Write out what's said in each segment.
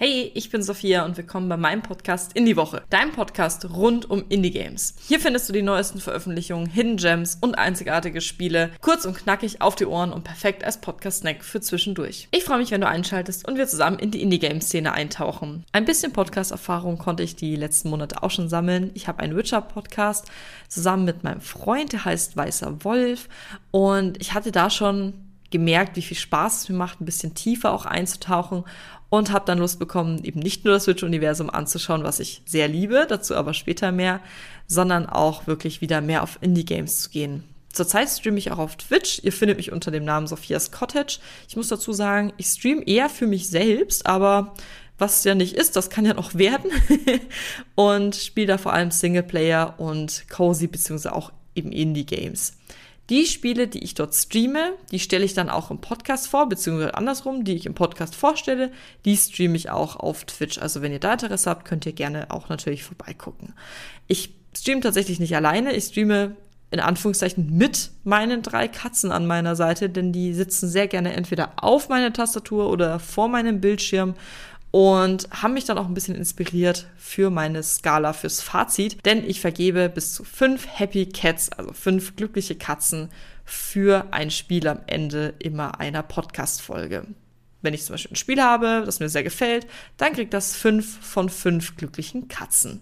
Hey, ich bin Sophia und willkommen bei meinem Podcast Indie Woche, deinem Podcast rund um Indie Games. Hier findest du die neuesten Veröffentlichungen, Hidden Gems und einzigartige Spiele, kurz und knackig auf die Ohren und perfekt als Podcast-Snack für zwischendurch. Ich freue mich, wenn du einschaltest und wir zusammen in die Indie Games Szene eintauchen. Ein bisschen Podcast-Erfahrung konnte ich die letzten Monate auch schon sammeln. Ich habe einen Witcher-Podcast zusammen mit meinem Freund, der heißt Weißer Wolf und ich hatte da schon gemerkt, wie viel Spaß es mir macht, ein bisschen tiefer auch einzutauchen und habe dann Lust bekommen, eben nicht nur das Switch-Universum anzuschauen, was ich sehr liebe, dazu aber später mehr, sondern auch wirklich wieder mehr auf Indie-Games zu gehen. Zurzeit streame ich auch auf Twitch. Ihr findet mich unter dem Namen Sophias Cottage. Ich muss dazu sagen, ich streame eher für mich selbst, aber was ja nicht ist, das kann ja noch werden. und spiele da vor allem Singleplayer und Cozy beziehungsweise auch eben Indie-Games. Die Spiele, die ich dort streame, die stelle ich dann auch im Podcast vor, beziehungsweise andersrum, die ich im Podcast vorstelle, die streame ich auch auf Twitch. Also wenn ihr da Interesse habt, könnt ihr gerne auch natürlich vorbeigucken. Ich streame tatsächlich nicht alleine, ich streame in Anführungszeichen mit meinen drei Katzen an meiner Seite, denn die sitzen sehr gerne entweder auf meiner Tastatur oder vor meinem Bildschirm und haben mich dann auch ein bisschen inspiriert für meine Skala fürs Fazit, denn ich vergebe bis zu fünf Happy Cats, also fünf glückliche Katzen für ein Spiel am Ende immer einer Podcast-Folge. Wenn ich zum Beispiel ein Spiel habe, das mir sehr gefällt, dann kriegt das fünf von fünf glücklichen Katzen.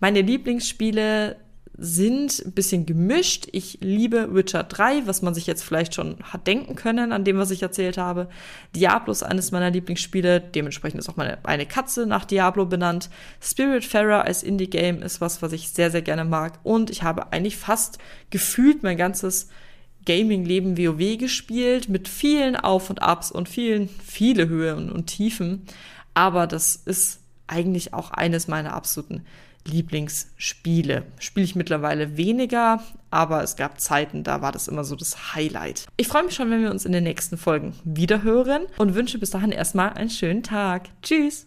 Meine Lieblingsspiele sind ein bisschen gemischt. Ich liebe Witcher 3, was man sich jetzt vielleicht schon hat denken können an dem, was ich erzählt habe. Diablo ist eines meiner Lieblingsspiele, dementsprechend ist auch meine eine Katze nach Diablo benannt. Spiritfarer als Indie-Game ist was, was ich sehr, sehr gerne mag. Und ich habe eigentlich fast gefühlt mein ganzes Gaming-Leben WoW gespielt, mit vielen Auf und Abs und vielen, viele Höhen und Tiefen. Aber das ist eigentlich auch eines meiner absoluten Lieblingsspiele. Spiele ich mittlerweile weniger, aber es gab Zeiten, da war das immer so das Highlight. Ich freue mich schon, wenn wir uns in den nächsten Folgen wiederhören und wünsche bis dahin erstmal einen schönen Tag. Tschüss!